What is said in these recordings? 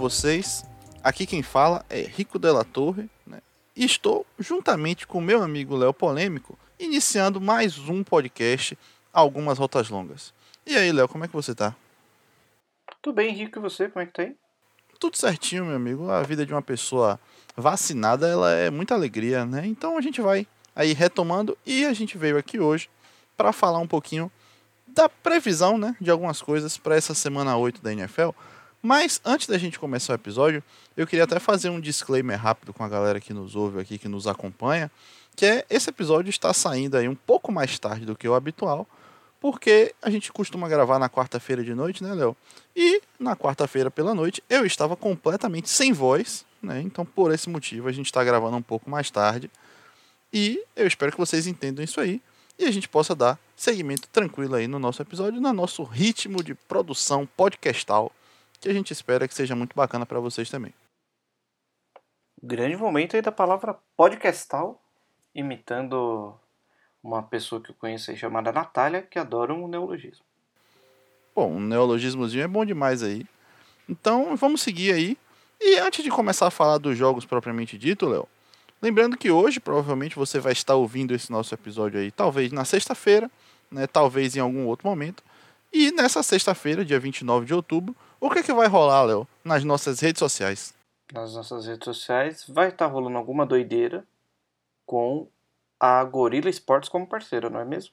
vocês? Aqui quem fala é Rico Della Torre, né? E estou, juntamente com meu amigo Léo Polêmico, iniciando mais um podcast Algumas Rotas Longas. E aí, Léo, como é que você tá? Tudo bem, Rico, e você? Como é que tá aí? Tudo certinho, meu amigo. A vida de uma pessoa vacinada, ela é muita alegria, né? Então a gente vai aí retomando e a gente veio aqui hoje para falar um pouquinho da previsão, né, de algumas coisas para essa semana 8 da NFL. Mas antes da gente começar o episódio, eu queria até fazer um disclaimer rápido com a galera que nos ouve aqui, que nos acompanha, que é esse episódio está saindo aí um pouco mais tarde do que o habitual, porque a gente costuma gravar na quarta-feira de noite, né, Léo? E na quarta-feira pela noite eu estava completamente sem voz, né? Então por esse motivo a gente está gravando um pouco mais tarde. E eu espero que vocês entendam isso aí e a gente possa dar seguimento tranquilo aí no nosso episódio, no nosso ritmo de produção podcastal, que a gente espera que seja muito bacana para vocês também. Grande momento aí da palavra podcastal, imitando uma pessoa que eu conheço aí chamada Natália, que adora um neologismo. Bom, um neologismozinho é bom demais aí. Então vamos seguir aí. E antes de começar a falar dos jogos propriamente dito, Léo, Lembrando que hoje, provavelmente, você vai estar ouvindo esse nosso episódio aí, talvez na sexta-feira, né, talvez em algum outro momento. E nessa sexta-feira, dia 29 de outubro, o que, é que vai rolar, Léo, nas nossas redes sociais? Nas nossas redes sociais vai estar rolando alguma doideira com a Gorilla Sports como parceira, não é mesmo?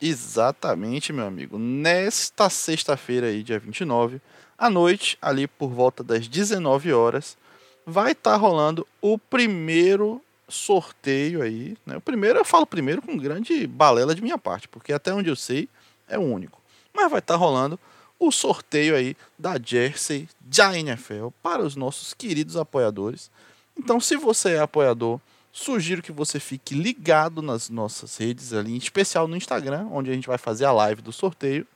Exatamente, meu amigo. Nesta sexta-feira aí, dia 29, à noite, ali por volta das 19 horas, vai estar tá rolando o primeiro sorteio aí. Né? O primeiro, eu falo primeiro com grande balela de minha parte, porque até onde eu sei é o único. Mas vai estar tá rolando o sorteio aí da Jersey da NFL para os nossos queridos apoiadores. Então, se você é apoiador, sugiro que você fique ligado nas nossas redes ali, em especial no Instagram, onde a gente vai fazer a live do sorteio,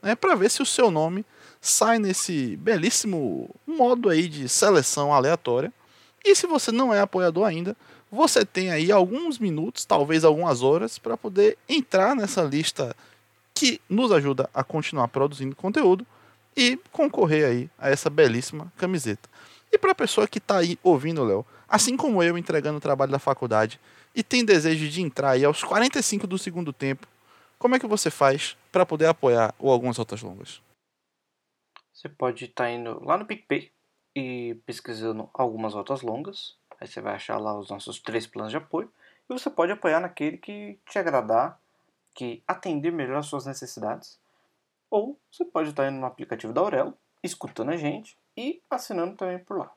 né, para ver se o seu nome sai nesse belíssimo modo aí de seleção aleatória. E se você não é apoiador ainda, você tem aí alguns minutos, talvez algumas horas, para poder entrar nessa lista que nos ajuda a continuar produzindo conteúdo e concorrer aí a essa belíssima camiseta. E para a pessoa que está aí ouvindo, Léo, assim como eu entregando o trabalho da faculdade e tem desejo de entrar aí aos 45 do segundo tempo, como é que você faz para poder apoiar ou algumas outras longas? Você pode estar tá indo lá no PicPay e pesquisando algumas rotas longas. Aí você vai achar lá os nossos três planos de apoio. E você pode apoiar naquele que te agradar, que atender melhor as suas necessidades. Ou você pode estar indo no aplicativo da Aurelo, escutando a gente e assinando também por lá.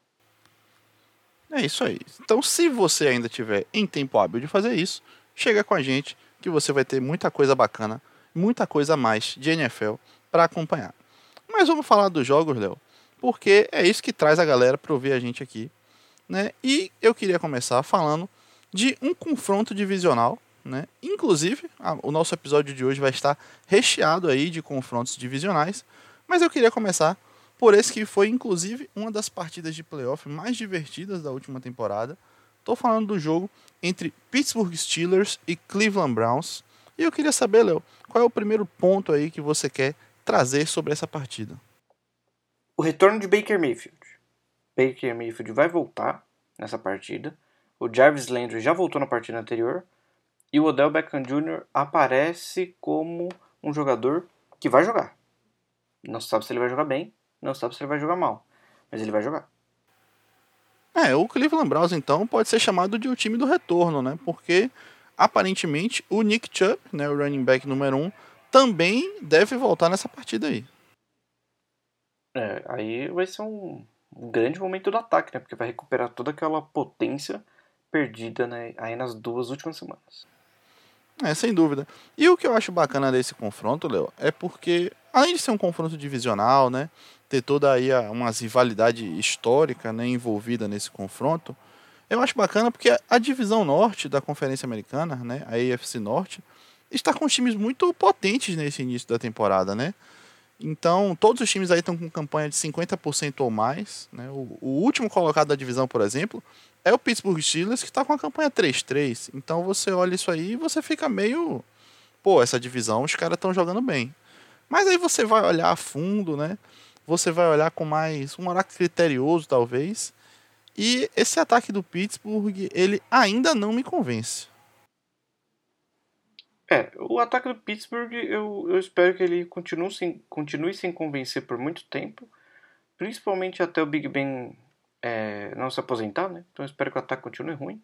É isso aí. Então, se você ainda tiver em tempo hábil de fazer isso, chega com a gente que você vai ter muita coisa bacana, muita coisa a mais de NFL para acompanhar. Mas vamos falar dos jogos, Léo, porque é isso que traz a galera para ouvir a gente aqui. Né? E eu queria começar falando de um confronto divisional. Né? Inclusive, a, o nosso episódio de hoje vai estar recheado aí de confrontos divisionais. Mas eu queria começar por esse que foi, inclusive, uma das partidas de playoff mais divertidas da última temporada. Estou falando do jogo entre Pittsburgh Steelers e Cleveland Browns. E eu queria saber, Léo, qual é o primeiro ponto aí que você quer trazer sobre essa partida? O retorno de Baker Mayfield. Baker Mayfield vai voltar nessa partida. O Jarvis Landry já voltou na partida anterior. E o Odell Beckham Jr. aparece como um jogador que vai jogar. Não sabe se ele vai jogar bem, não sabe se ele vai jogar mal. Mas ele vai jogar. É, o Cleveland Browns então pode ser chamado de o time do retorno, né? Porque aparentemente o Nick Chubb, né, o running back número 1, um, também deve voltar nessa partida aí. É, aí vai ser um, um, grande momento do ataque, né? Porque vai recuperar toda aquela potência perdida né, aí nas duas últimas semanas. É, sem dúvida. E o que eu acho bacana desse confronto, Léo, é porque, além de ser um confronto divisional, né? Ter toda aí uma rivalidade histórica né, envolvida nesse confronto, eu acho bacana porque a divisão norte da Conferência Americana, né, a AFC Norte, está com times muito potentes nesse início da temporada, né? Então, todos os times aí estão com campanha de 50% ou mais. Né? O, o, último colocado da divisão, por exemplo, é o Pittsburgh Steelers, que está com a campanha 3-3. Então, você olha isso aí e você fica meio... Pô, essa divisão, os caras estão jogando bem. Mas aí você vai olhar a fundo, né? você vai olhar com mais um olhar criterioso, talvez. E esse ataque do Pittsburgh, ele ainda não me convence. É, o ataque do Pittsburgh, eu, eu espero que ele continue sem, continue sem convencer por muito tempo, principalmente até o Big Ben é, não se aposentar, né? Então eu espero que o ataque continue ruim.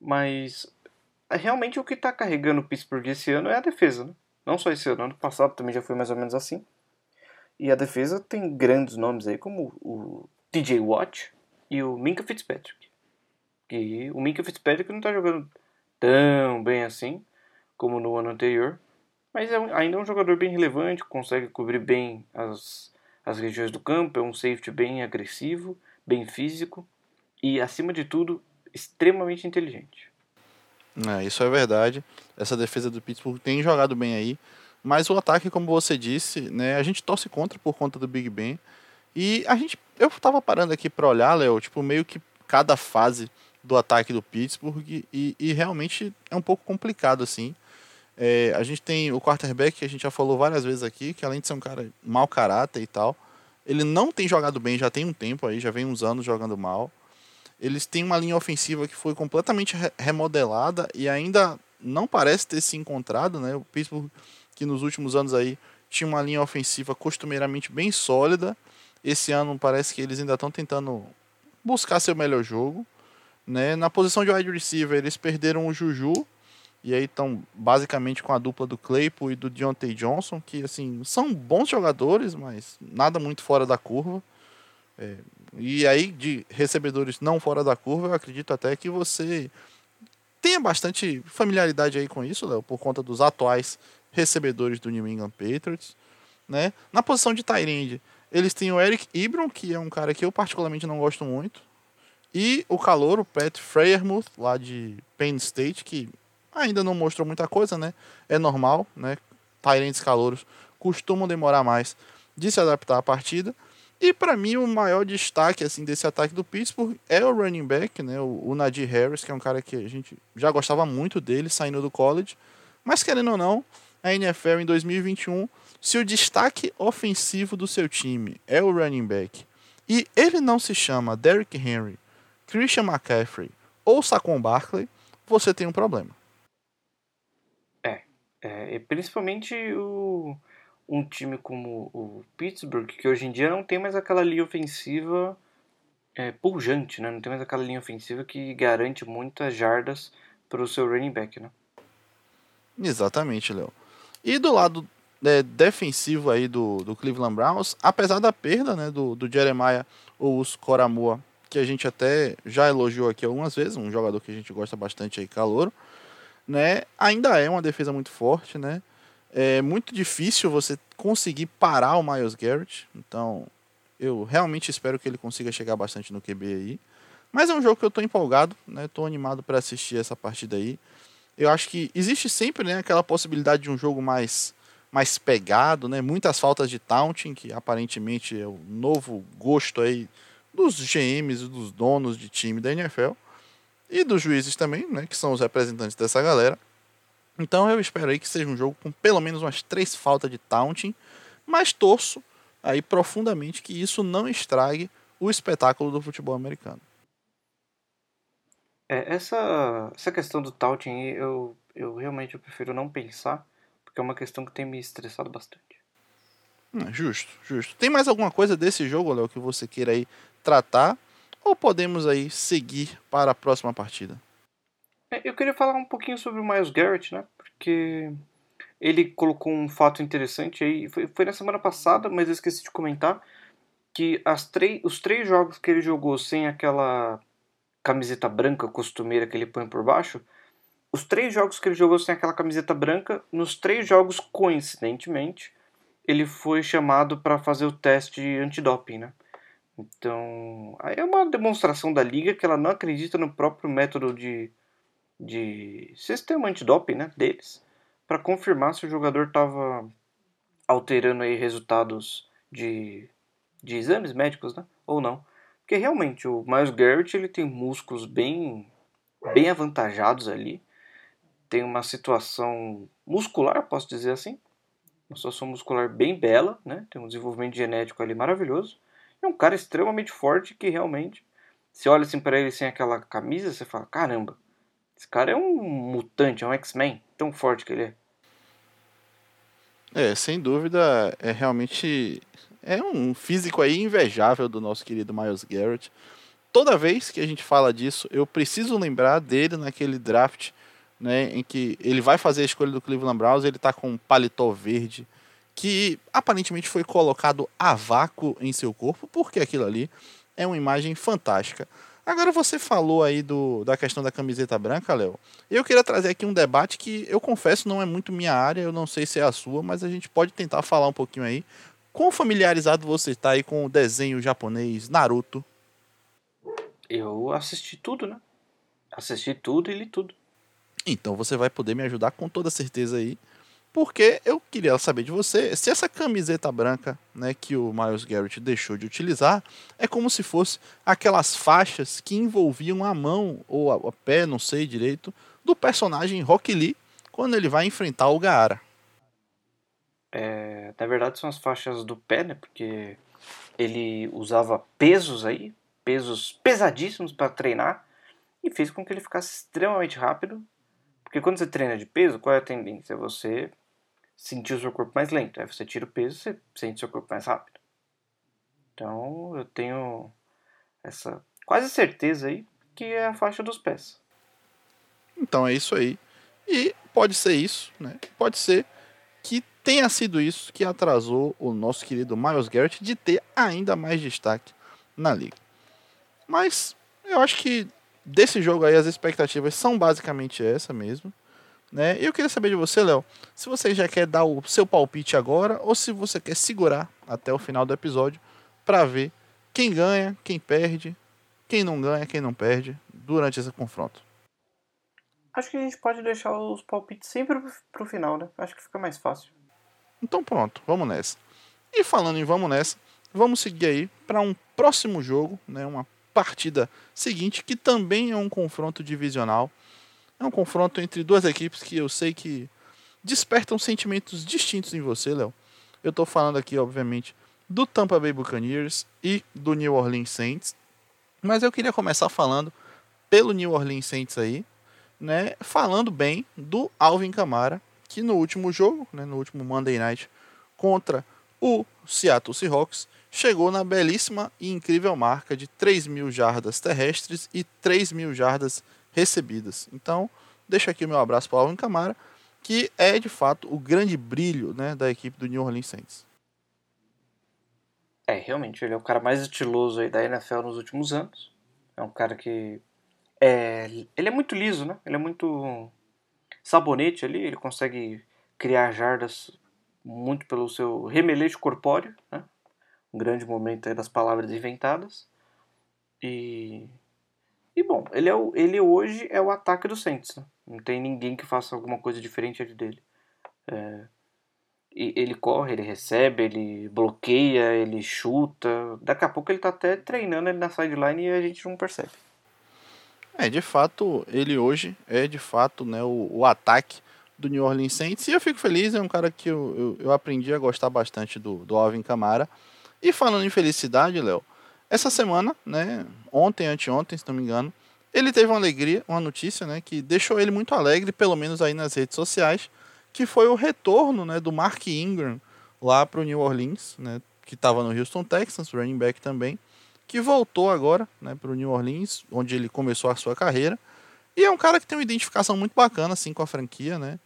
Mas é, realmente o que está carregando o Pittsburgh esse ano é a defesa, né? Não só esse ano, ano passado também já foi mais ou menos assim. E a defesa tem grandes nomes aí, como o TJ Watt e o Minka Fitzpatrick. E o Minka Fitzpatrick não está jogando tão bem assim como no ano anterior, mas é ainda é um jogador bem relevante, consegue cobrir bem as, as regiões do campo, é um safety bem agressivo, bem físico e, acima de tudo, extremamente inteligente. É, isso é verdade. Essa defesa do Pittsburgh tem jogado bem aí. Mas o ataque, como você disse, né, a gente torce contra por conta do Big Ben. E a gente. Eu tava parando aqui para olhar, Léo, tipo, meio que cada fase do ataque do Pittsburgh. E, e realmente é um pouco complicado, assim. É, a gente tem o quarterback, que a gente já falou várias vezes aqui, que além de ser um cara mau caráter e tal, ele não tem jogado bem, já tem um tempo aí, já vem uns anos jogando mal. Eles têm uma linha ofensiva que foi completamente remodelada e ainda não parece ter se encontrado, né? O Pittsburgh, que nos últimos anos aí tinha uma linha ofensiva costumeiramente bem sólida. Esse ano parece que eles ainda estão tentando buscar seu melhor jogo. Né? Na posição de wide receiver, eles perderam o Juju, e aí estão basicamente com a dupla do Claypool e do Deontay Johnson, que assim são bons jogadores, mas nada muito fora da curva. É, e aí, de recebedores não fora da curva, eu acredito até que você tenha bastante familiaridade aí com isso, Léo, por conta dos atuais recebedores do New England Patriots. Né? Na posição de Tyrande, eles têm o Eric Ibram, que é um cara que eu particularmente não gosto muito, e o calor, o Pat Freyermuth, lá de Penn State, que ainda não mostrou muita coisa, né? É normal, né? Tyrants calouros costumam demorar mais de se adaptar à partida. E para mim o maior destaque assim desse ataque do Pittsburgh é o running back, né? O, o Nadir Harris, que é um cara que a gente já gostava muito dele saindo do college, mas querendo ou não, a NFL em 2021, se o destaque ofensivo do seu time é o running back e ele não se chama Derrick Henry, Christian McCaffrey ou Saquon Barkley, você tem um problema. É, principalmente o, um time como o Pittsburgh, que hoje em dia não tem mais aquela linha ofensiva é, pujante, né? Não tem mais aquela linha ofensiva que garante muitas jardas para o seu running back, né? Exatamente, Léo. E do lado é, defensivo aí do, do Cleveland Browns, apesar da perda né, do, do Jeremiah Ous Coramua, que a gente até já elogiou aqui algumas vezes, um jogador que a gente gosta bastante aí, calouro, né? Ainda é uma defesa muito forte, né? É muito difícil você conseguir parar o Miles Garrett. Então, eu realmente espero que ele consiga chegar bastante no QB aí. Mas é um jogo que eu estou empolgado, né? Tô animado para assistir essa partida aí. Eu acho que existe sempre, né, aquela possibilidade de um jogo mais mais pegado, né? Muitas faltas de taunting, que aparentemente é o novo gosto aí dos GMs e dos donos de time da NFL e dos juízes também, né, que são os representantes dessa galera. Então eu espero aí que seja um jogo com pelo menos umas três faltas de taunting, mas torço aí profundamente que isso não estrague o espetáculo do futebol americano. É, essa, essa questão do taunting eu, eu realmente eu prefiro não pensar, porque é uma questão que tem me estressado bastante. Hum, justo, justo. Tem mais alguma coisa desse jogo, Léo, que você queira aí tratar? Ou podemos aí seguir para a próxima partida? É, eu queria falar um pouquinho sobre o Miles Garrett, né? Porque ele colocou um fato interessante aí. Foi, foi na semana passada, mas eu esqueci de comentar que as três, os três jogos que ele jogou sem aquela camiseta branca costumeira que ele põe por baixo, os três jogos que ele jogou sem aquela camiseta branca, nos três jogos, coincidentemente, ele foi chamado para fazer o teste antidoping, né? Então, é uma demonstração da liga que ela não acredita no próprio método de, de sistema antidoping né, deles para confirmar se o jogador estava alterando aí resultados de, de exames médicos né, ou não. Porque realmente o Miles Garrett ele tem músculos bem, bem avantajados ali, tem uma situação muscular, posso dizer assim, uma situação muscular bem bela, né? Tem um desenvolvimento genético ali maravilhoso. É um cara extremamente forte que realmente, se olha assim para ele sem aquela camisa, você fala: caramba, esse cara é um mutante, é um X-Men, tão forte que ele é. É, sem dúvida, é realmente é um físico aí invejável do nosso querido Miles Garrett. Toda vez que a gente fala disso, eu preciso lembrar dele naquele draft, né, em que ele vai fazer a escolha do Cleveland Browns, ele tá com um paletó verde, que aparentemente foi colocado a vácuo em seu corpo, porque aquilo ali é uma imagem fantástica. Agora você falou aí do, da questão da camiseta branca, Léo. Eu queria trazer aqui um debate que eu confesso não é muito minha área, eu não sei se é a sua, mas a gente pode tentar falar um pouquinho aí. Quão familiarizado você está aí com o desenho japonês Naruto? Eu assisti tudo, né? Assisti tudo e li tudo. Então você vai poder me ajudar com toda certeza aí porque eu queria saber de você se essa camiseta branca né, que o Miles Garrett deixou de utilizar é como se fosse aquelas faixas que envolviam a mão ou a, pé, não sei direito, do personagem Rock Lee quando ele vai enfrentar o Gaara. É, na verdade são as faixas do pé, né? Porque ele usava pesos aí, pesos pesadíssimos para treinar e fez com que ele ficasse extremamente rápido. Porque quando você treina de peso, qual é a tendência? Você sentir o seu corpo mais lento. Aí você tira o peso, você sente o seu corpo mais rápido. Então eu tenho essa quase certeza aí que é a faixa dos pés. Então é isso aí. E pode ser isso, né? Pode ser que tenha sido isso que atrasou o nosso querido Miles Garrett de ter ainda mais destaque na liga. Mas eu acho que desse jogo aí as expectativas são basicamente essa mesmo. Né? E eu queria saber de você, Léo, se você já quer dar o seu palpite agora ou se você quer segurar até o final do episódio para ver quem ganha, quem perde, quem não ganha, quem não perde durante esse confronto. Acho que a gente pode deixar os palpites sempre pro final, né? Acho que fica mais fácil. Então pronto, vamos nessa. E falando em vamos nessa, vamos seguir aí para um próximo jogo, né? Uma partida seguinte que também é um confronto divisional é um confronto entre duas equipes que eu sei que despertam sentimentos distintos em você, Léo. Eu estou falando aqui, obviamente, do Tampa Bay Buccaneers e do New Orleans Saints. Mas eu queria começar falando pelo New Orleans Saints aí, né? Falando bem do Alvin Kamara, que no último jogo, né, no último Monday Night contra o Seattle Seahawks, chegou na belíssima e incrível marca de 3 mil jardas terrestres e 3 mil jardas recebidas. Então, deixo aqui o meu abraço para o Alvin Camara, que é de fato o grande brilho né, da equipe do New Orleans Saints. É, realmente, ele é o cara mais estiloso aí da NFL nos últimos anos. É um cara que. É, ele é muito liso, né? Ele é muito sabonete ali, ele consegue criar jardas muito pelo seu remeleixo corpóreo, né? Um grande momento das palavras inventadas. E e bom, ele, é o, ele hoje é o ataque do Saints. Né? Não tem ninguém que faça alguma coisa diferente dele. É, ele corre, ele recebe, ele bloqueia, ele chuta. Daqui a pouco ele tá até treinando ele na sideline e a gente não percebe. É, de fato, ele hoje é de fato né, o, o ataque do New Orleans Saints. E eu fico feliz, é um cara que eu, eu, eu aprendi a gostar bastante do, do Alvin Kamara. E falando em felicidade, Léo, essa semana, né, ontem, anteontem, se não me engano, ele teve uma alegria, uma notícia, né, que deixou ele muito alegre, pelo menos aí nas redes sociais, que foi o retorno, né, do Mark Ingram lá para o New Orleans, né, que estava no Houston Texans, running back também, que voltou agora, né, para o New Orleans, onde ele começou a sua carreira. E é um cara que tem uma identificação muito bacana assim com a franquia, né?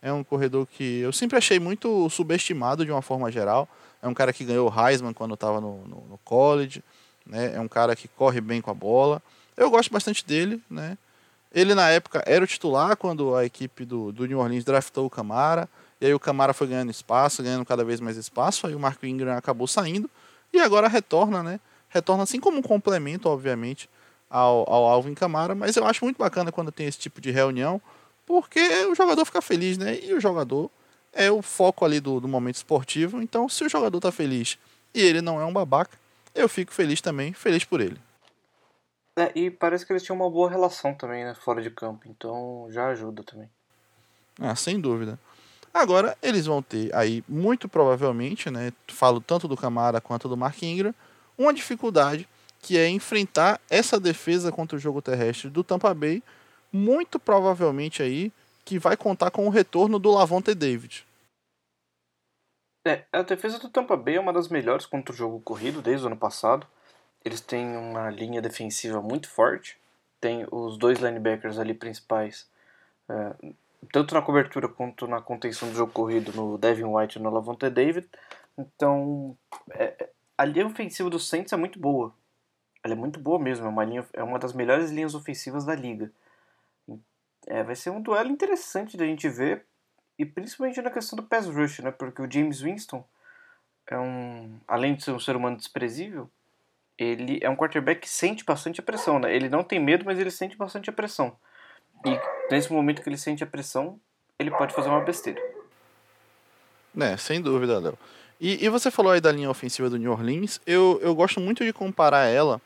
É um corredor que eu sempre achei muito subestimado de uma forma geral. É um cara que ganhou o Heisman quando estava no, no, no college né? É um cara que corre bem com a bola. Eu gosto bastante dele, né? Ele na época era o titular quando a equipe do, do New Orleans draftou o Camara. E aí o Camara foi ganhando espaço, ganhando cada vez mais espaço. Aí o Marco Ingram acabou saindo. E agora retorna, né? Retorna assim como um complemento, obviamente, ao, ao Alvin Camara. Mas eu acho muito bacana quando tem esse tipo de reunião, porque o jogador fica feliz, né? E o jogador é o foco ali do, do momento esportivo. Então, se o jogador tá feliz e ele não é um babaca, eu fico feliz também, feliz por ele. É, e parece que eles tinham uma boa relação também, né, fora de campo, então já ajuda também. Ah, sem dúvida. Agora eles vão ter aí, muito provavelmente, né, falo tanto do Camara quanto do Mark Ingram, uma dificuldade que é enfrentar essa defesa contra o jogo terrestre do Tampa Bay, muito provavelmente aí que vai contar com o retorno do Lavonte David. É, a defesa do Tampa Bay é uma das melhores contra o jogo corrido desde o ano passado. Eles têm uma linha defensiva muito forte, tem os dois linebackers ali principais, é, tanto na cobertura quanto na contenção do jogo corrido no Devin White e no Lavonte David. Então, é, a linha ofensiva do Saints é muito boa. Ela é muito boa mesmo, é uma, linha, é uma das melhores linhas ofensivas da liga. É, vai ser um duelo interessante da gente ver, e principalmente na questão do pass rush, né? Porque o James Winston é um, além de ser um ser humano desprezível, ele é um quarterback que sente bastante a pressão, né? Ele não tem medo, mas ele sente bastante a pressão. E nesse momento que ele sente a pressão, ele pode fazer uma besteira. É, sem dúvida, Léo. E, e, você falou aí da linha ofensiva do New Orleans. Eu, eu gosto muito de comparar ela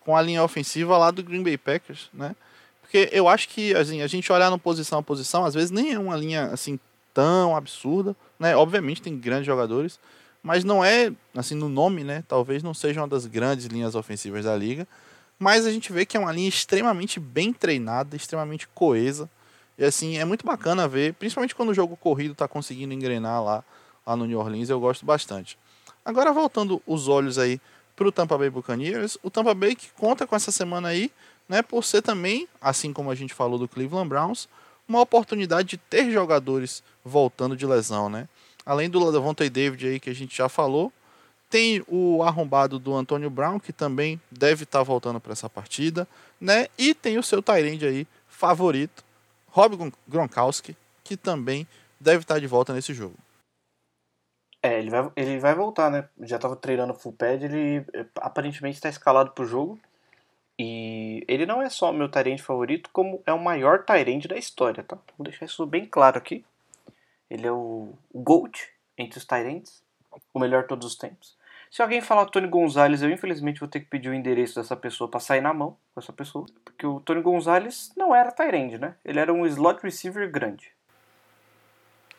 com a linha ofensiva lá do Green Bay Packers, né? Porque eu acho que assim, a gente olhar no posição a posição, às vezes nem é uma linha assim tão absurda, né? Obviamente tem grandes jogadores, mas não é assim no nome, né? Talvez não seja uma das grandes linhas ofensivas da liga, mas a gente vê que é uma linha extremamente bem treinada, extremamente coesa. E assim, é muito bacana ver, principalmente quando o jogo corrido está conseguindo engrenar lá lá no New Orleans, eu gosto bastante. Agora voltando os olhos aí para o Tampa Bay Buccaneers, o Tampa Bay que conta com essa semana aí, né, por ser também, assim como a gente falou do Cleveland Browns, uma oportunidade de ter jogadores voltando de lesão, né? Além do Devontae David aí que a gente já falou, tem o arrombado do Antônio Brown que também deve estar tá voltando para essa partida, né? E tem o seu Tyrande aí favorito, Rob Gronkowski, que também deve estar tá de volta nesse jogo. É, ele vai, ele vai voltar, né? Já estava treinando full pad, ele eh, aparentemente está escalado pro jogo. E ele não é só meu Tyrande favorito, como é o maior Tyrande da história, tá? Vou deixar isso bem claro aqui. Ele é o GOAT entre os Tyrands, o melhor todos os tempos. Se alguém falar Tony Gonzalez, eu infelizmente vou ter que pedir o endereço dessa pessoa para sair na mão com essa pessoa. Porque o Tony Gonzalez não era Tyrande, né? Ele era um slot receiver grande.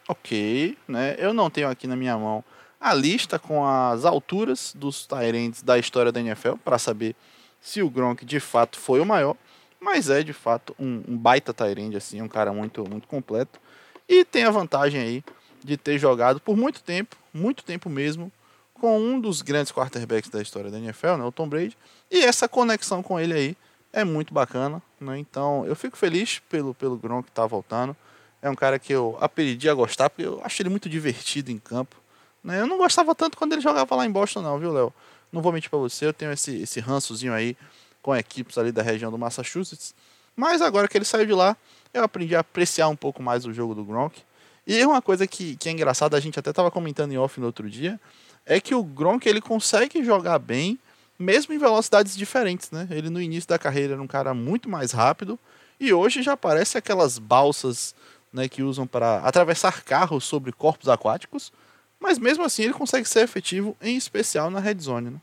Ok, né? Eu não tenho aqui na minha mão a lista com as alturas dos Tyrants da história da NFL para saber se o Gronk de fato foi o maior, mas é de fato um, um baita Tyrant assim, um cara muito muito completo e tem a vantagem aí de ter jogado por muito tempo, muito tempo mesmo, com um dos grandes quarterbacks da história da NFL, né, o Tom Brady, e essa conexão com ele aí é muito bacana, né? Então, eu fico feliz pelo pelo Gronk que tá voltando. É um cara que eu aprendi a gostar, porque eu acho ele muito divertido em campo. Né? Eu não gostava tanto quando ele jogava lá em Boston, não, viu, Léo? Não vou mentir pra você, eu tenho esse, esse rançozinho aí com equipes ali da região do Massachusetts. Mas agora que ele saiu de lá, eu aprendi a apreciar um pouco mais o jogo do Gronk. E uma coisa que, que é engraçada, a gente até estava comentando em off no outro dia, é que o Gronk ele consegue jogar bem, mesmo em velocidades diferentes, né? Ele no início da carreira era um cara muito mais rápido, e hoje já parece aquelas balsas né, que usam para atravessar carros sobre corpos aquáticos, mas mesmo assim ele consegue ser efetivo, em especial na red zone. Né?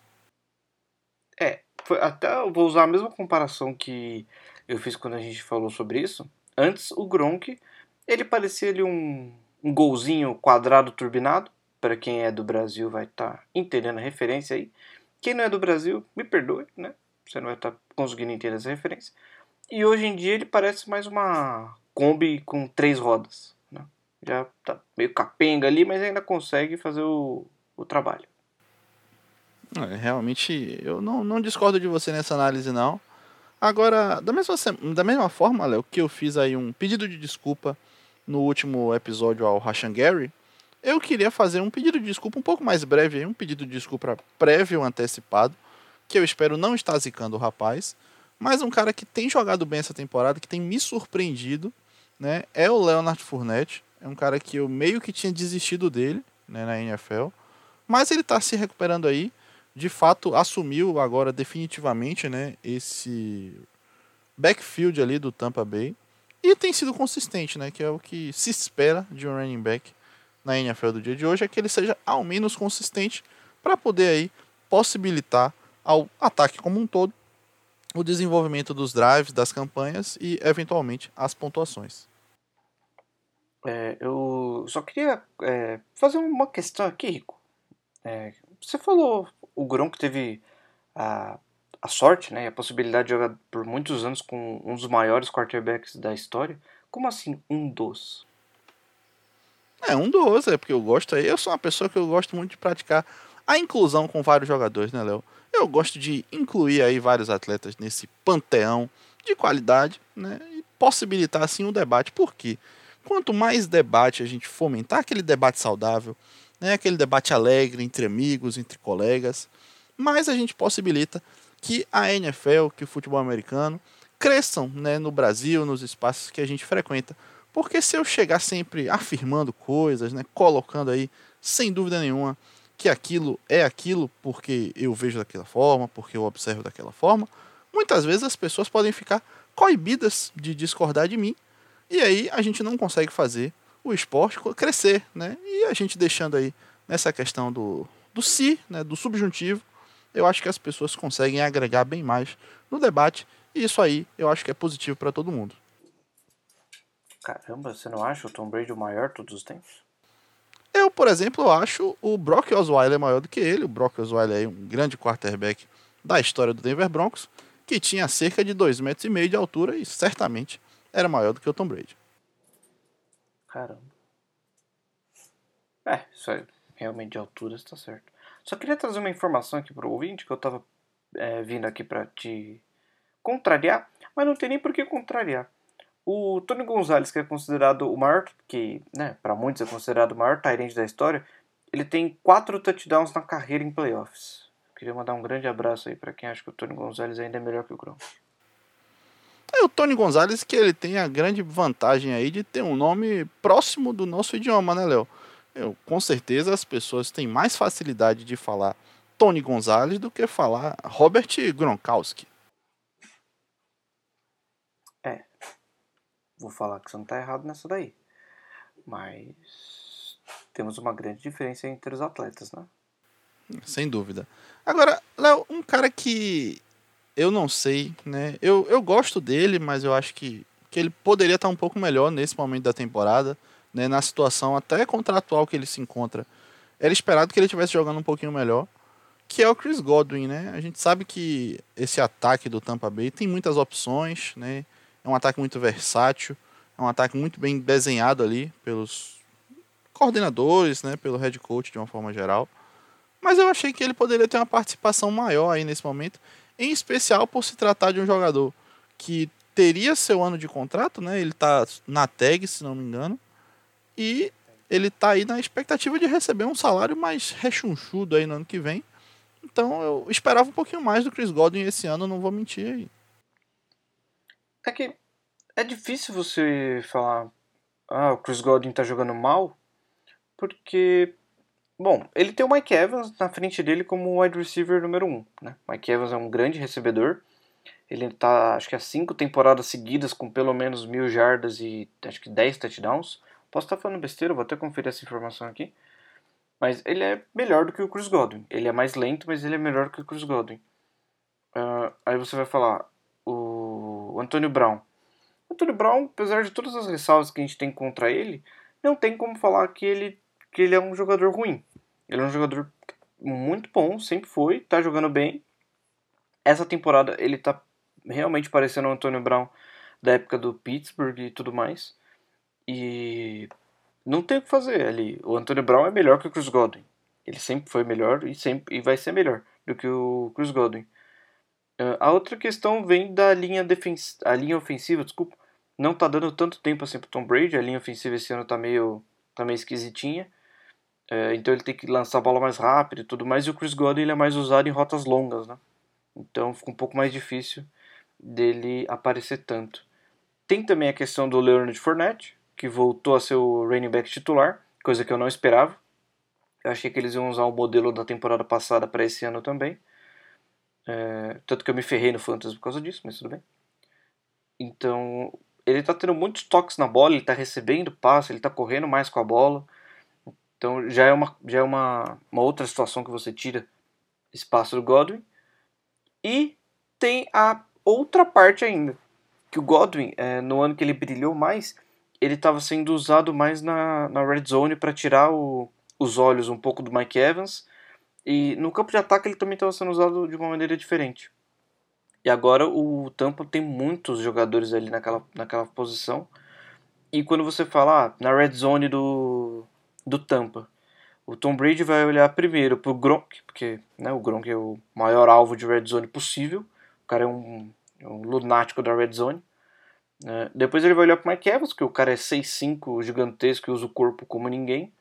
É, foi, até eu vou usar a mesma comparação que eu fiz quando a gente falou sobre isso. Antes, o Gronk, ele parecia ali um, um golzinho quadrado turbinado. Para quem é do Brasil vai estar tá entendendo a referência aí. Quem não é do Brasil, me perdoe, né? Você não vai estar tá conseguindo entender essa referência. E hoje em dia ele parece mais uma Kombi com três rodas. Já tá meio capenga ali, mas ainda consegue fazer o, o trabalho. É, realmente, eu não, não discordo de você nessa análise, não. Agora, da mesma, da mesma forma, Léo, que eu fiz aí um pedido de desculpa no último episódio ao Rashan Gary, eu queria fazer um pedido de desculpa um pouco mais breve, um pedido de desculpa prévio, antecipado, que eu espero não estar zicando o rapaz, mas um cara que tem jogado bem essa temporada, que tem me surpreendido, né, é o Leonard Fournette. É um cara que eu meio que tinha desistido dele né, na NFL. Mas ele está se recuperando aí. De fato, assumiu agora definitivamente né, esse backfield ali do Tampa Bay. E tem sido consistente, né? Que é o que se espera de um running back na NFL do dia de hoje, é que ele seja ao menos consistente para poder aí possibilitar ao ataque como um todo o desenvolvimento dos drives, das campanhas e, eventualmente, as pontuações. É, eu só queria é, fazer uma questão aqui, Rico. É, você falou o Gronk teve a, a sorte, né, a possibilidade de jogar por muitos anos com um dos maiores quarterbacks da história. Como assim um dos? É, um dos, é porque eu gosto. Eu sou uma pessoa que eu gosto muito de praticar a inclusão com vários jogadores, né, Léo? Eu gosto de incluir aí vários atletas nesse panteão de qualidade, né? E possibilitar assim um debate. Por quê? Quanto mais debate a gente fomentar aquele debate saudável, né, aquele debate alegre entre amigos, entre colegas, mais a gente possibilita que a NFL, que o futebol americano cresçam né, no Brasil, nos espaços que a gente frequenta. Porque se eu chegar sempre afirmando coisas, né, colocando aí, sem dúvida nenhuma, que aquilo é aquilo porque eu vejo daquela forma, porque eu observo daquela forma, muitas vezes as pessoas podem ficar coibidas de discordar de mim, e aí a gente não consegue fazer o esporte crescer, né? E a gente deixando aí nessa questão do, do si, né, do subjuntivo, eu acho que as pessoas conseguem agregar bem mais no debate, e isso aí eu acho que é positivo para todo mundo. Caramba, você não acha o Tom Brady o maior de todos os tempos? Eu, por exemplo, acho o Brock Osweiler maior do que ele. O Brock Osweiler é um grande quarterback da história do Denver Broncos, que tinha cerca de 2,5 metros e meio de altura e certamente era maior do que o Tom Brady. Caramba. É, isso aí, realmente de altura está certo. Só queria trazer uma informação aqui pro ouvinte que eu tava é, vindo aqui para te contrariar, mas não tem nem por que contrariar. O Tony Gonzalez, que é considerado o maior, que né, para muitos é considerado o maior Tyrant da história, ele tem quatro touchdowns na carreira em playoffs. Queria mandar um grande abraço aí para quem acha que o Tony Gonzalez ainda é melhor que o Gronk. É o Tony Gonzalez que ele tem a grande vantagem aí de ter um nome próximo do nosso idioma, né, Léo? Eu, com certeza as pessoas têm mais facilidade de falar Tony Gonzalez do que falar Robert Gronkowski. Vou falar que você não está errado nessa daí. Mas temos uma grande diferença entre os atletas, né? Sem dúvida. Agora, Léo, um cara que eu não sei, né? Eu, eu gosto dele, mas eu acho que, que ele poderia estar um pouco melhor nesse momento da temporada, né? Na situação até contratual que ele se encontra. Era esperado que ele estivesse jogando um pouquinho melhor, que é o Chris Godwin, né? A gente sabe que esse ataque do Tampa Bay tem muitas opções, né? É um ataque muito versátil, é um ataque muito bem desenhado ali pelos coordenadores, né, pelo head coach de uma forma geral. Mas eu achei que ele poderia ter uma participação maior aí nesse momento, em especial por se tratar de um jogador que teria seu ano de contrato, né? Ele está na tag, se não me engano, e ele está aí na expectativa de receber um salário mais rechonchudo aí no ano que vem. Então eu esperava um pouquinho mais do Chris Godwin esse ano, não vou mentir aí. É que é difícil você falar, ah, o Chris Godwin tá jogando mal, porque, bom, ele tem o Mike Evans na frente dele como wide receiver número 1, um, né? Mike Evans é um grande recebedor, ele tá, acho que há cinco temporadas seguidas com pelo menos mil jardas e acho que 10 touchdowns. Posso estar falando besteira, vou até conferir essa informação aqui. Mas ele é melhor do que o Chris Godwin. Ele é mais lento, mas ele é melhor que o Chris Godwin. Uh, aí você vai falar, o Antônio Brown. Antônio Brown, apesar de todas as ressalvas que a gente tem contra ele, não tem como falar que ele, que ele é um jogador ruim. Ele é um jogador muito bom, sempre foi, tá jogando bem. Essa temporada ele tá realmente parecendo o Antônio Brown da época do Pittsburgh e tudo mais. E não tem o que fazer ali. O Antônio Brown é melhor que o Chris Godwin. Ele sempre foi melhor e sempre e vai ser melhor do que o Chris Godwin. Uh, a outra questão vem da linha, defens a linha ofensiva, desculpa. Não tá dando tanto tempo assim pro Tom Brady. A linha ofensiva esse ano tá meio, tá meio esquisitinha. Uh, então ele tem que lançar a bola mais rápido e tudo mais. E o Chris Godwin ele é mais usado em rotas longas, né? Então fica um pouco mais difícil dele aparecer tanto. Tem também a questão do Leonard Fournette, que voltou a ser o running back titular, coisa que eu não esperava. Eu achei que eles iam usar o modelo da temporada passada para esse ano também. É, tanto que eu me ferrei no Fantasy por causa disso, mas tudo bem. Então, ele tá tendo muitos toques na bola, ele tá recebendo passe, ele tá correndo mais com a bola. Então, já é uma, já é uma, uma outra situação que você tira espaço do Godwin. E tem a outra parte ainda, que o Godwin, é, no ano que ele brilhou mais, ele estava sendo usado mais na, na red zone para tirar o, os olhos um pouco do Mike Evans. E no campo de ataque ele também estava sendo usado de uma maneira diferente. E agora o Tampa tem muitos jogadores ali naquela, naquela posição. E quando você fala ah, na red zone do, do Tampa, o Tom Brady vai olhar primeiro pro Gronk, porque né, o Gronk é o maior alvo de red zone possível. O cara é um, é um lunático da red zone. É, depois ele vai olhar pro Mike Evans, que o cara é 6'5", gigantesco e usa o corpo como ninguém.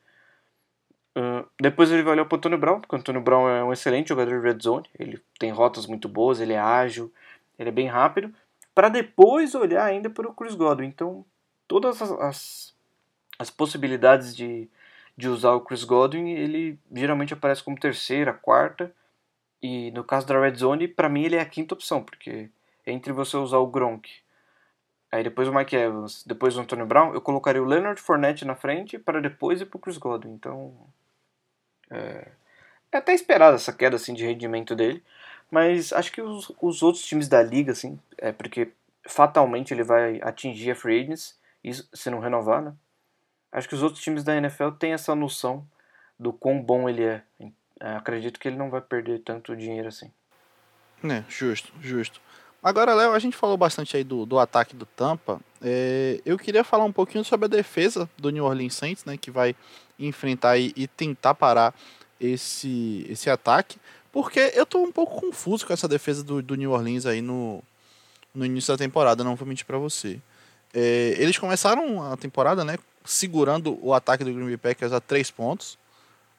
Uh, depois ele vai olhar pro Antônio Brown, porque o Antônio Brown é um excelente jogador de red zone. Ele tem rotas muito boas, ele é ágil, ele é bem rápido. Para depois olhar ainda para o Chris Godwin. Então, todas as, as, as, possibilidades de, de usar o Chris Godwin, ele geralmente aparece como terceira, quarta. E no caso da red zone, para mim ele é a quinta opção, porque entre você usar o Gronk, aí depois o Mike Evans, depois o Antônio Brown, eu colocaria o Leonard Fournette na frente para depois ir pro Chris Godwin. Então, é, é até esperado essa queda assim, de rendimento dele, mas acho que os, os outros times da liga, assim, é porque fatalmente ele vai atingir a free agents, se não renovar, né? Acho que os outros times da NFL têm essa noção do quão bom ele é. acredito que ele não vai perder tanto dinheiro assim. É, justo, justo. Agora, Léo, a gente falou bastante aí do, do ataque do Tampa. É, eu queria falar um pouquinho sobre a defesa do New Orleans Saints, né? Que vai enfrentar e, e tentar parar esse, esse ataque. Porque eu tô um pouco confuso com essa defesa do, do New Orleans aí no, no início da temporada, não vou mentir para você. É, eles começaram a temporada, né, segurando o ataque do Green Bay Packers a três pontos,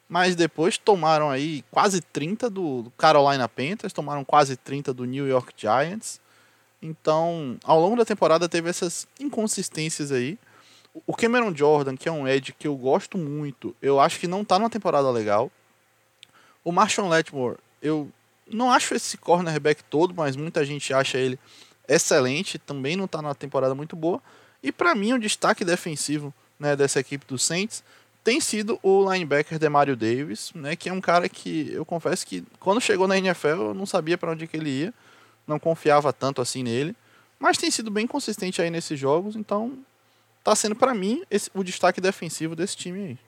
mas depois tomaram aí quase 30 do Carolina Panthers, tomaram quase 30 do New York Giants. Então, ao longo da temporada teve essas inconsistências aí. O Cameron Jordan, que é um edge que eu gosto muito, eu acho que não tá numa temporada legal. O Marshawn Letmore, eu não acho esse cornerback todo, mas muita gente acha ele excelente, também não tá numa temporada muito boa. E para mim, o destaque defensivo né, dessa equipe do Saints tem sido o linebacker Demario Davis, né, que é um cara que eu confesso que quando chegou na NFL eu não sabia para onde que ele ia, não confiava tanto assim nele, mas tem sido bem consistente aí nesses jogos, então tá sendo para mim esse, o destaque defensivo desse time aí.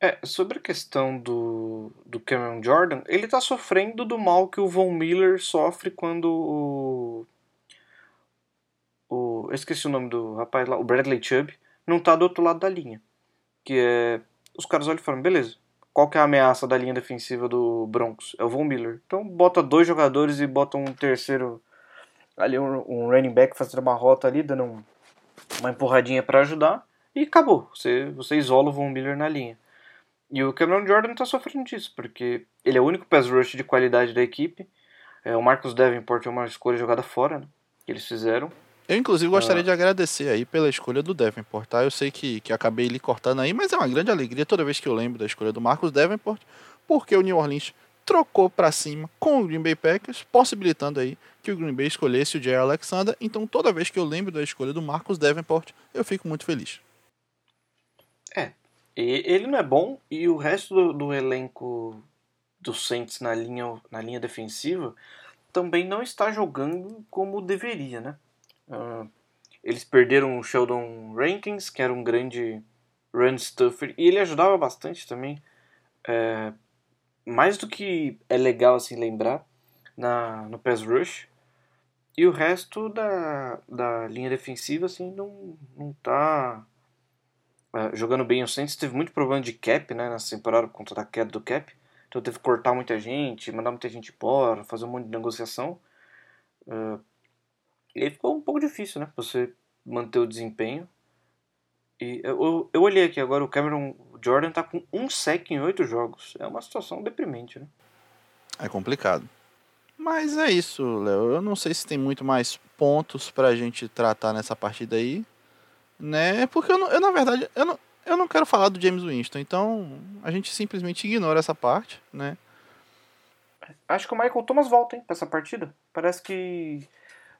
É, sobre a questão do, do Cameron Jordan, ele tá sofrendo do mal que o Von Miller sofre quando o. o eu esqueci o nome do rapaz lá, o Bradley Chubb, não tá do outro lado da linha. Que é. Os caras olham e falam, beleza, qual que é a ameaça da linha defensiva do Broncos? É o Von Miller. Então bota dois jogadores e bota um terceiro ali, um, um running back fazendo uma rota ali, dando um, uma empurradinha para ajudar. E acabou. Você, você isola o Von Miller na linha. E o Cameron Jordan tá sofrendo disso, porque ele é o único pass rush de qualidade da equipe. É, o Marcos Davenport é uma escolha jogada fora, né, que eles fizeram. Eu, inclusive, gostaria ah. de agradecer aí pela escolha do Davenport, tá? Eu sei que, que acabei lhe cortando aí, mas é uma grande alegria toda vez que eu lembro da escolha do Marcos Davenport, porque o New Orleans trocou para cima com o Green Bay Packers, possibilitando aí que o Green Bay escolhesse o Jay Alexander. Então, toda vez que eu lembro da escolha do Marcos Davenport, eu fico muito feliz. É, ele não é bom e o resto do, do elenco do Saints na linha, na linha defensiva também não está jogando como deveria, né? Uh, eles perderam o Sheldon Rankins, que era um grande run stuffer, e ele ajudava bastante também. É, mais do que é legal assim lembrar na, no pass rush. E o resto da, da linha defensiva assim não, não tá uh, jogando bem. O Saints teve muito problema de cap né, nessa temporada por conta da queda do cap. Então teve que cortar muita gente, mandar muita gente embora, fazer um monte de negociação. Uh, e aí ficou um pouco difícil, né? Você manter o desempenho. E eu, eu olhei aqui agora, o Cameron Jordan tá com um sec em oito jogos. É uma situação deprimente, né? É complicado. Mas é isso, Léo. Eu não sei se tem muito mais pontos pra gente tratar nessa partida aí né? Porque eu, não, eu na verdade, eu não, eu não quero falar do James Winston, então a gente simplesmente ignora essa parte, né? Acho que o Michael Thomas volta, hein, pra essa partida. Parece que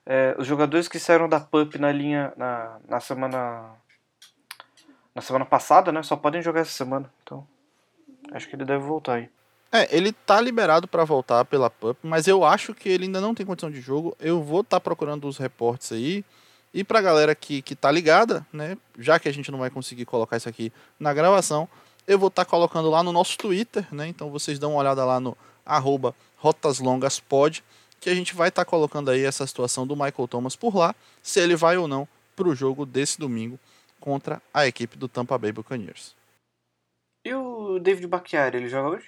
é, os jogadores que saíram da PUP na linha na, na semana na semana passada, né, só podem jogar essa semana. Então, acho que ele deve voltar aí. É, ele tá liberado para voltar pela PUP, mas eu acho que ele ainda não tem condição de jogo. Eu vou estar tá procurando os reportes aí E pra galera que, que tá ligada, né? Já que a gente não vai conseguir colocar isso aqui na gravação, eu vou estar tá colocando lá no nosso Twitter, né? Então vocês dão uma olhada lá no arroba rotaslongaspod, que a gente vai estar tá colocando aí essa situação do Michael Thomas por lá, se ele vai ou não para o jogo desse domingo contra a equipe do Tampa Bay Buccaneers. E o David Bakhtiari, ele joga hoje?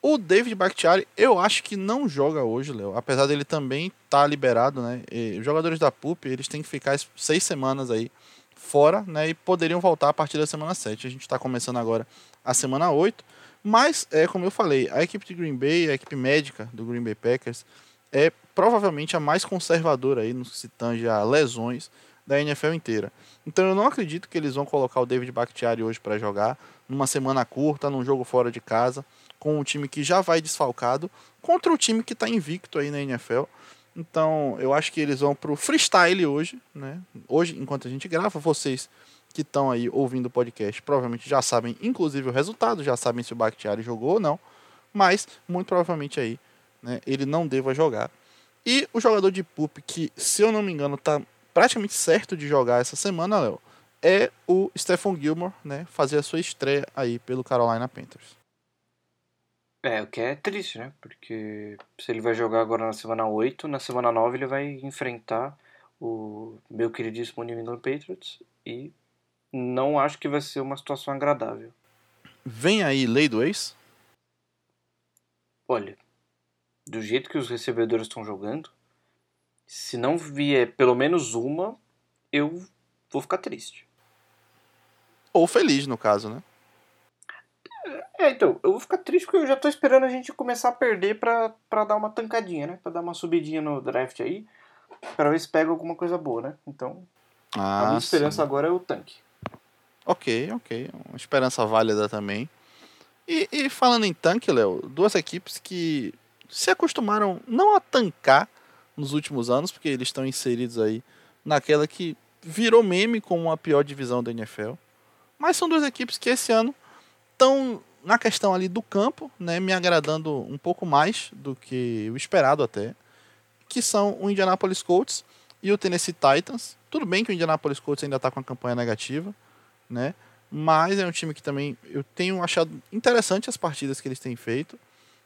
O David Bakhtiari, eu acho que não joga hoje, Léo. Apesar dele também estar tá liberado, né? E os jogadores da PUP, eles têm que ficar seis semanas aí fora, né? E poderiam voltar a partir da semana 7. A gente está começando agora a semana 8. Mas, é como eu falei, a equipe de Green Bay, a equipe médica do Green Bay Packers, é provavelmente a mais conservadora aí no que se tange a lesões da NFL inteira. Então eu não acredito que eles vão colocar o David Bakhtiari hoje para jogar numa semana curta, num jogo fora de casa com um time que já vai desfalcado contra o time que está invicto aí na NFL. Então, eu acho que eles vão pro freestyle hoje, né? Hoje, enquanto a gente grava, vocês que estão aí ouvindo o podcast provavelmente já sabem, inclusive, o resultado, já sabem se o Bakhtiari jogou ou não, mas muito provavelmente aí, né, ele não deva jogar. E o jogador de PUP que, se eu não me engano, está praticamente certo de jogar essa semana, Léo, é o Stephon Gilmore, né, fazer a sua estreia aí pelo Carolina Panthers. É, o que é triste, né? Porque se ele vai jogar agora na semana 8, na semana 9 ele vai enfrentar o meu queridíssimo New England Patriots e não acho que vai ser uma situação agradável. Vem aí lei do ex? Olha, do jeito que os recebedores estão jogando, se não vier pelo menos uma, eu vou ficar triste. Ou feliz, no caso, né? É, então, eu vou ficar triste porque eu já tô esperando a gente começar a perder pra, pra dar uma tancadinha, né? Pra dar uma subidinha no draft aí, pra ver se pega alguma coisa boa, né? Então, ah, a minha esperança sim. agora é o tanque. Ok, ok. Uma esperança válida também. E, e falando em tanque, Léo, duas equipes que se acostumaram não a tancar nos últimos anos, porque eles estão inseridos aí naquela que virou meme como a pior divisão da NFL. Mas são duas equipes que esse ano estão na questão ali do campo, né, me agradando um pouco mais do que o esperado até, que são o Indianapolis Colts e o Tennessee Titans. Tudo bem que o Indianapolis Colts ainda está com a campanha negativa, né? Mas é um time que também eu tenho achado interessante as partidas que eles têm feito.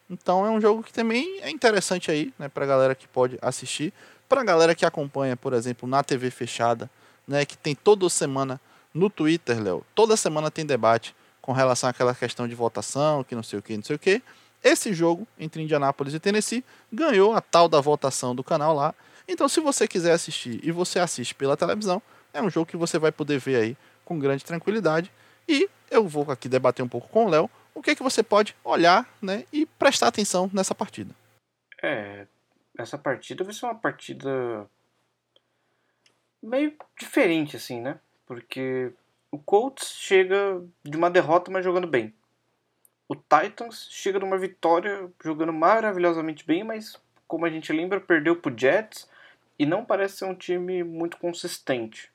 Então é um jogo que também é interessante aí, né, para a galera que pode assistir, para a galera que acompanha, por exemplo, na TV fechada, né, que tem toda semana no Twitter, Léo. Toda semana tem debate com relação àquela questão de votação, que não sei o que, não sei o que. Esse jogo entre Indianápolis e Tennessee ganhou a tal da votação do canal lá. Então, se você quiser assistir e você assiste pela televisão, é um jogo que você vai poder ver aí com grande tranquilidade. E eu vou aqui debater um pouco com o Léo o que, é que você pode olhar né, e prestar atenção nessa partida. É, essa partida vai ser uma partida meio diferente, assim, né? Porque o Colts chega de uma derrota, mas jogando bem. O Titans chega de uma vitória, jogando maravilhosamente bem, mas como a gente lembra, perdeu pro Jets e não parece ser um time muito consistente.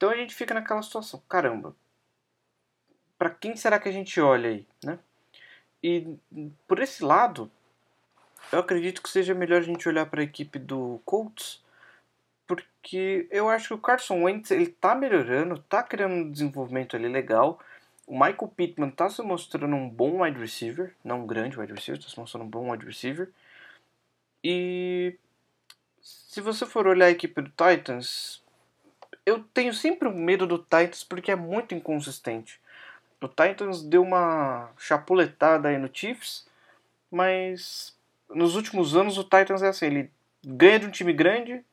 Então a gente fica naquela situação, caramba. Para quem será que a gente olha aí, né? E por esse lado, eu acredito que seja melhor a gente olhar para a equipe do Colts, porque eu acho que o Carson Wentz ele tá melhorando, tá criando um desenvolvimento ali legal. O Michael Pittman tá se mostrando um bom wide receiver, não um grande wide receiver, tá se mostrando um bom wide receiver. E se você for olhar a equipe do Titans, eu tenho sempre medo do Titans porque é muito inconsistente. O Titans deu uma chapuletada aí no Chiefs, mas nos últimos anos o Titans é assim, ele ganha de um time grande,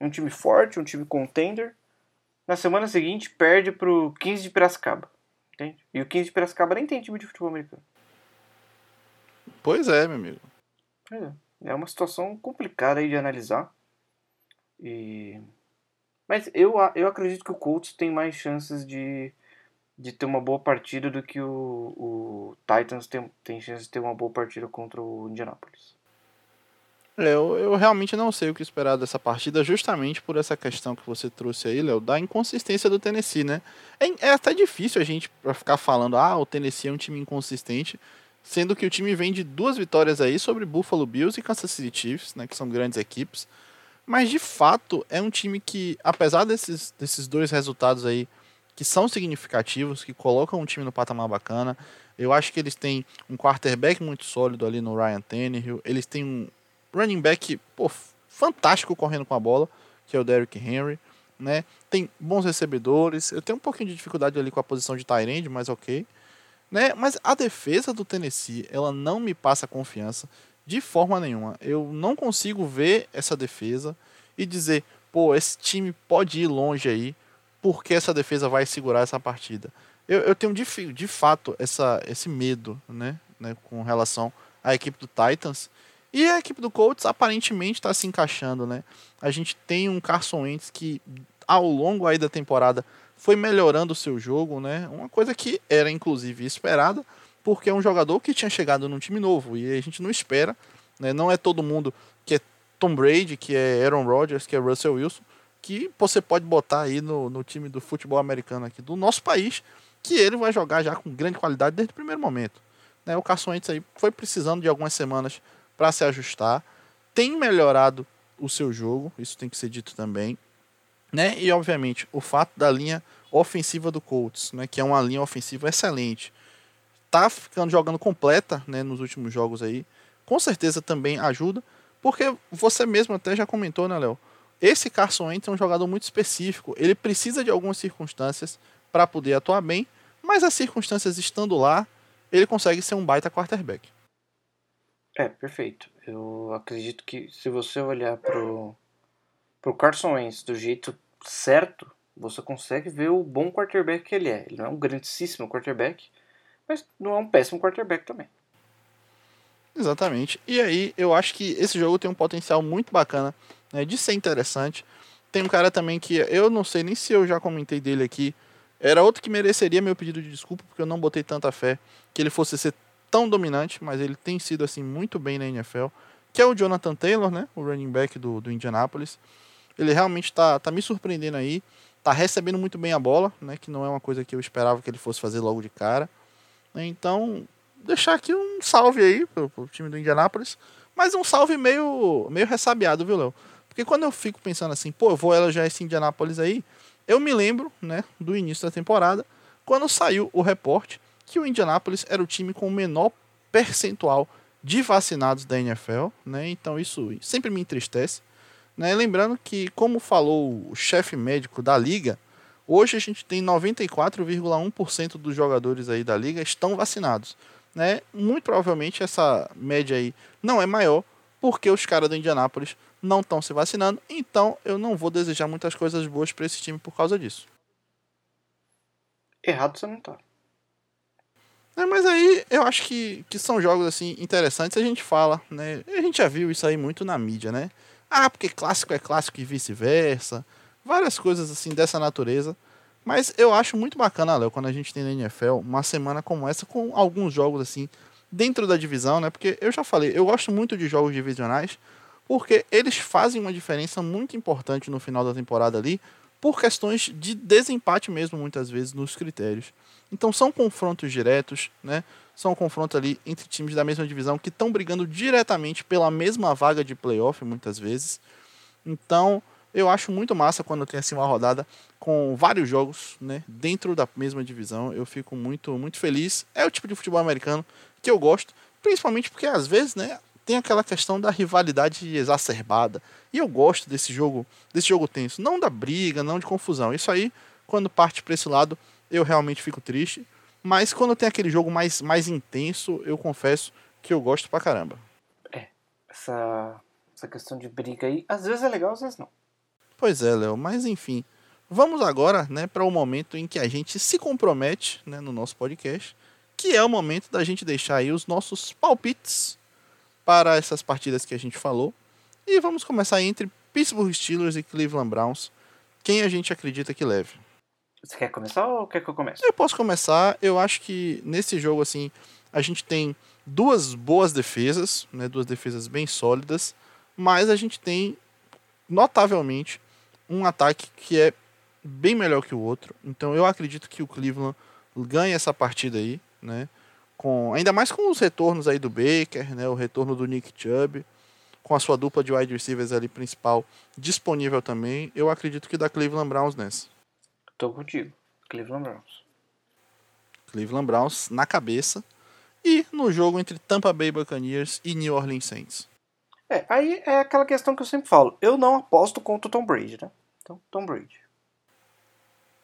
um time forte, um time contender. Na semana seguinte, perde pro 15 de Piracicaba. Entende? E o 15 de Piracicaba nem tem time de futebol americano. Pois é, meu amigo. É, é uma situação complicada aí de analisar. E... Mas eu, eu acredito que o Colts tem mais chances de, de ter uma boa partida do que o, o Titans tem, tem chances de ter uma boa partida contra o Indianapolis. É, eu, eu realmente não sei o que esperar dessa partida, justamente por essa questão que você trouxe aí, Léo, da inconsistência do Tennessee, né? É, é até difícil a gente ficar falando, ah, o Tennessee é um time inconsistente, sendo que o time vem de duas vitórias aí sobre Buffalo Bills e Kansas City Chiefs, né, que são grandes equipes. Mas de fato é um time que, apesar desses, desses dois resultados aí, que são significativos, que colocam um time no patamar bacana, eu acho que eles têm um quarterback muito sólido ali no Ryan Tannehill, eles têm um running back pô, fantástico correndo com a bola, que é o Derrick Henry, né? Tem bons recebedores, eu tenho um pouquinho de dificuldade ali com a posição de tight mas ok. Né? Mas a defesa do Tennessee, ela não me passa confiança de forma nenhuma. Eu não consigo ver essa defesa e dizer, pô, esse time pode ir longe aí, porque essa defesa vai segurar essa partida. Eu, eu tenho de, de fato essa, esse medo, né, né, com relação à equipe do Titans. E a equipe do Colts aparentemente está se encaixando, né? A gente tem um Carson Wentz que ao longo aí da temporada foi melhorando o seu jogo, né? Uma coisa que era inclusive esperada, porque é um jogador que tinha chegado num time novo e a gente não espera, né? Não é todo mundo que é Tom Brady, que é Aaron Rodgers, que é Russell Wilson, que você pode botar aí no, no time do futebol americano aqui do nosso país, que ele vai jogar já com grande qualidade desde o primeiro momento. Né? O Carson Wentz aí foi precisando de algumas semanas para se ajustar, tem melhorado o seu jogo, isso tem que ser dito também. Né? E obviamente o fato da linha ofensiva do Colts, né, que é uma linha ofensiva excelente, tá ficando jogando completa, né, nos últimos jogos aí, com certeza também ajuda, porque você mesmo até já comentou, né, Léo? Esse Carson Wentz é um jogador muito específico, ele precisa de algumas circunstâncias para poder atuar bem, mas as circunstâncias estando lá, ele consegue ser um baita quarterback. É, perfeito. Eu acredito que se você olhar pro pro Carson Wentz do jeito certo, você consegue ver o bom quarterback que ele é. Ele não é um grandíssimo quarterback, mas não é um péssimo quarterback também. Exatamente. E aí, eu acho que esse jogo tem um potencial muito bacana né, de ser interessante. Tem um cara também que eu não sei nem se eu já comentei dele aqui. Era outro que mereceria meu pedido de desculpa, porque eu não botei tanta fé que ele fosse ser tão dominante, mas ele tem sido assim muito bem na NFL. Que é o Jonathan Taylor, né? O running back do, do Indianapolis. Ele realmente está tá me surpreendendo aí. Tá recebendo muito bem a bola, né? Que não é uma coisa que eu esperava que ele fosse fazer logo de cara. Então, deixar aqui um salve aí pro, pro time do Indianapolis. Mas um salve meio, meio ressabiado, viu, Léo? Porque quando eu fico pensando assim, pô, eu vou elogiar esse Indianapolis aí, eu me lembro, né, do início da temporada, quando saiu o reporte que o Indianapolis era o time com o menor percentual de vacinados da NFL, né? Então isso sempre me entristece. Né? Lembrando que, como falou o chefe médico da liga, hoje a gente tem 94,1% dos jogadores aí da liga estão vacinados. Né? Muito provavelmente essa média aí não é maior, porque os caras do Indianápolis não estão se vacinando, então eu não vou desejar muitas coisas boas para esse time por causa disso. Errado você não tá. É, mas aí eu acho que, que são jogos assim interessantes, a gente fala, né? A gente já viu isso aí muito na mídia, né? Ah, porque clássico é clássico e vice-versa. Várias coisas assim dessa natureza. Mas eu acho muito bacana, Léo, quando a gente tem na NFL uma semana como essa, com alguns jogos assim, dentro da divisão, né? Porque eu já falei, eu gosto muito de jogos divisionais, porque eles fazem uma diferença muito importante no final da temporada ali, por questões de desempate mesmo, muitas vezes, nos critérios. Então são confrontos diretos, né? são confrontos ali entre times da mesma divisão que estão brigando diretamente pela mesma vaga de playoff, muitas vezes. Então, eu acho muito massa quando tem assim uma rodada com vários jogos, né, dentro da mesma divisão. Eu fico muito muito feliz. É o tipo de futebol americano que eu gosto, principalmente porque às vezes, né, tem aquela questão da rivalidade exacerbada. E eu gosto desse jogo, desse jogo tenso, não da briga, não de confusão. Isso aí, quando parte para esse lado, eu realmente fico triste. Mas quando tem aquele jogo mais, mais intenso, eu confesso que eu gosto pra caramba. É, essa, essa questão de briga aí, às vezes é legal, às vezes não. Pois é, Léo, mas enfim. Vamos agora, né, para o momento em que a gente se compromete, né, no nosso podcast, que é o momento da gente deixar aí os nossos palpites para essas partidas que a gente falou. E vamos começar entre Pittsburgh Steelers e Cleveland Browns. Quem a gente acredita que leve? Você quer começar ou quer que eu comece? Eu posso começar. Eu acho que nesse jogo, assim, a gente tem duas boas defesas, né? Duas defesas bem sólidas, mas a gente tem notavelmente um ataque que é bem melhor que o outro. Então eu acredito que o Cleveland ganha essa partida aí, né? Com, ainda mais com os retornos aí do Baker, né? O retorno do Nick Chubb. com a sua dupla de wide receivers ali principal disponível também, eu acredito que dá Cleveland Browns nessa. Tô contigo. Cleveland Browns. Cleveland Browns na cabeça. E no jogo entre Tampa Bay Buccaneers e New Orleans Saints. É, aí é aquela questão que eu sempre falo. Eu não aposto contra o Tom Brady, né? Então, Tom Brady.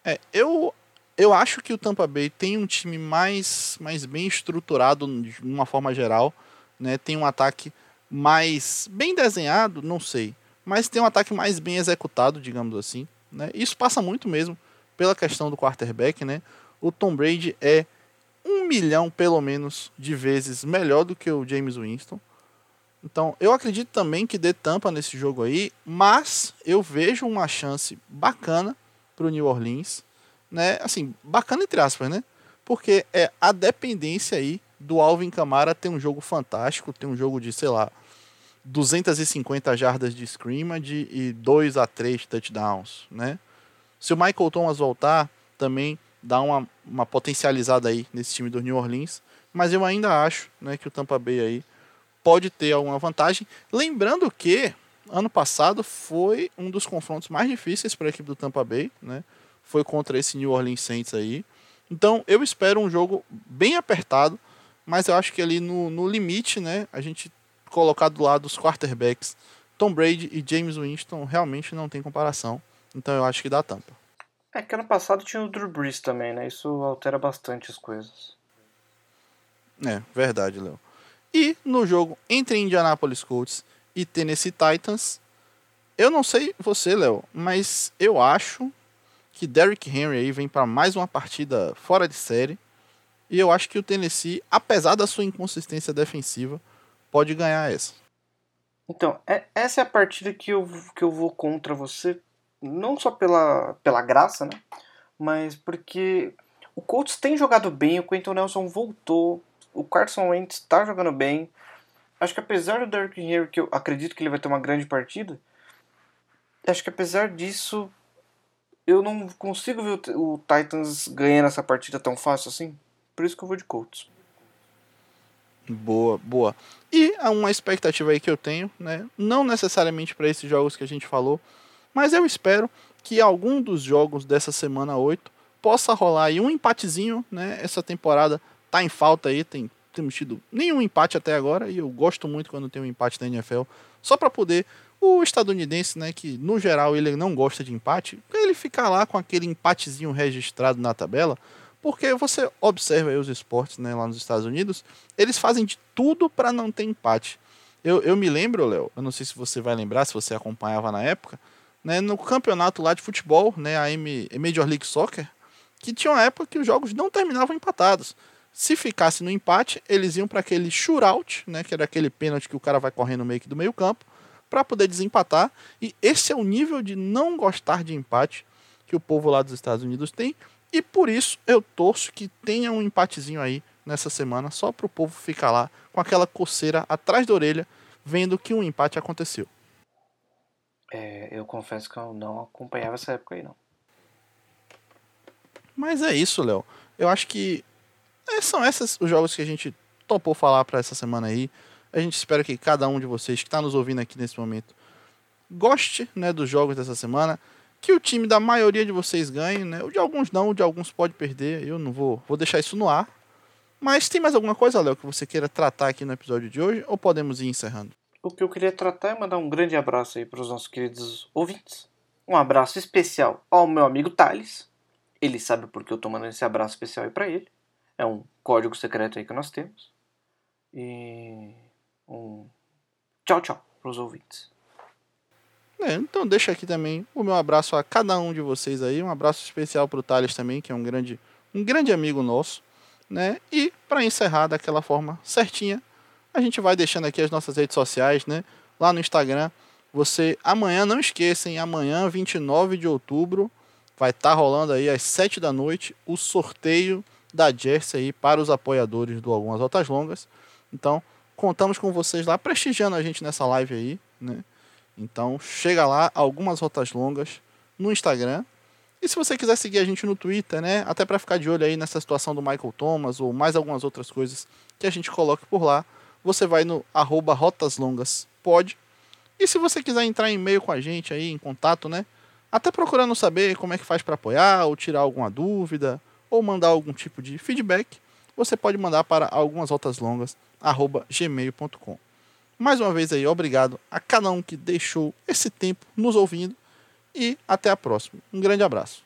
É, eu, eu acho que o Tampa Bay tem um time mais, mais bem estruturado de uma forma geral. Né? Tem um ataque mais bem desenhado, não sei, mas tem um ataque mais bem executado, digamos assim. Né? Isso passa muito mesmo pela questão do quarterback, né? O Tom Brady é um milhão, pelo menos, de vezes melhor do que o James Winston. Então, eu acredito também que dê tampa nesse jogo aí, mas eu vejo uma chance bacana para o New Orleans, né? Assim, bacana entre aspas, né? Porque é a dependência aí do Alvin Kamara ter um jogo fantástico, ter um jogo de, sei lá, 250 jardas de scrimmage e 2 a 3 touchdowns, né? Se o Michael Thomas voltar, também dá uma, uma potencializada aí nesse time do New Orleans, mas eu ainda acho, né, que o Tampa Bay aí pode ter alguma vantagem, lembrando que ano passado foi um dos confrontos mais difíceis para a equipe do Tampa Bay, né? Foi contra esse New Orleans Saints aí. Então, eu espero um jogo bem apertado, mas eu acho que ali no, no limite, né, a gente colocar do lado os quarterbacks, Tom Brady e James Winston realmente não tem comparação. Então eu acho que dá tampa. É que ano passado tinha o Drew Brees também, né? Isso altera bastante as coisas. É, verdade, Léo. E no jogo entre Indianapolis Colts e Tennessee Titans, eu não sei você, Léo, mas eu acho que Derrick Henry aí vem para mais uma partida fora de série. E eu acho que o Tennessee, apesar da sua inconsistência defensiva, pode ganhar essa. Então, é, essa é a partida que eu, que eu vou contra você, não só pela, pela graça, né? Mas porque o Colts tem jogado bem, o Quentin Nelson voltou, o Carson Wentz está jogando bem. Acho que apesar do Derrick Henry, que eu acredito que ele vai ter uma grande partida, acho que apesar disso, eu não consigo ver o, Titans ganhando essa partida tão fácil assim. Por isso que eu vou de Colts. Boa, boa. E uma expectativa aí que eu tenho, né? Não necessariamente para esses jogos que a gente falou, mas eu espero que algum dos jogos dessa semana 8 possa rolar aí um empatezinho, né? Essa temporada tá em falta aí, tem temos tido nenhum empate até agora e eu gosto muito quando tem um empate na NFL, só para poder o estadunidense, né, que no geral ele não gosta de empate, ele ficar lá com aquele empatezinho registrado na tabela, porque você observa os esportes né, lá nos Estados Unidos, eles fazem de tudo para não ter empate. Eu, eu me lembro, Léo, eu não sei se você vai lembrar, se você acompanhava na época, né, no campeonato lá de futebol, né, a M, Major League Soccer, que tinha uma época que os jogos não terminavam empatados. Se ficasse no empate, eles iam para aquele shootout, né, que era aquele pênalti que o cara vai correndo meio que do meio campo, para poder desempatar. E esse é o nível de não gostar de empate que o povo lá dos Estados Unidos tem. E por isso eu torço que tenha um empatezinho aí nessa semana, só para o povo ficar lá com aquela coceira atrás da orelha, vendo que um empate aconteceu. É, eu confesso que eu não acompanhava essa época aí, não. Mas é isso, Léo. Eu acho que são esses os jogos que a gente topou falar para essa semana aí. A gente espera que cada um de vocês que está nos ouvindo aqui nesse momento goste né, dos jogos dessa semana que o time da maioria de vocês ganhe, né? O de alguns não, o de alguns pode perder. Eu não vou, vou deixar isso no ar. Mas tem mais alguma coisa, Léo, que você queira tratar aqui no episódio de hoje ou podemos ir encerrando? O que eu queria tratar é mandar um grande abraço aí para os nossos queridos ouvintes. Um abraço especial ao meu amigo Thales. Ele sabe porque eu tô mandando esse abraço especial aí para ele. É um código secreto aí que nós temos. E um tchau, tchau para os ouvintes. É, então deixa aqui também o meu abraço a cada um de vocês aí, um abraço especial para o Thales também, que é um grande, um grande amigo nosso, né? E para encerrar daquela forma certinha, a gente vai deixando aqui as nossas redes sociais, né? Lá no Instagram, você amanhã não esqueçam, amanhã 29 de outubro vai estar tá rolando aí às 7 da noite o sorteio da Jersey aí para os apoiadores do Algumas Altas Longas. Então, contamos com vocês lá prestigiando a gente nessa live aí, né? Então chega lá, algumas rotas longas no Instagram. E se você quiser seguir a gente no Twitter, né? Até para ficar de olho aí nessa situação do Michael Thomas ou mais algumas outras coisas que a gente coloque por lá, você vai no arroba rotaslongas pode. E se você quiser entrar em e-mail com a gente aí, em contato, né? Até procurando saber como é que faz para apoiar, ou tirar alguma dúvida, ou mandar algum tipo de feedback, você pode mandar para algumas altas longas, gmail.com. Mais uma vez aí, obrigado a cada um que deixou esse tempo nos ouvindo e até a próxima. Um grande abraço.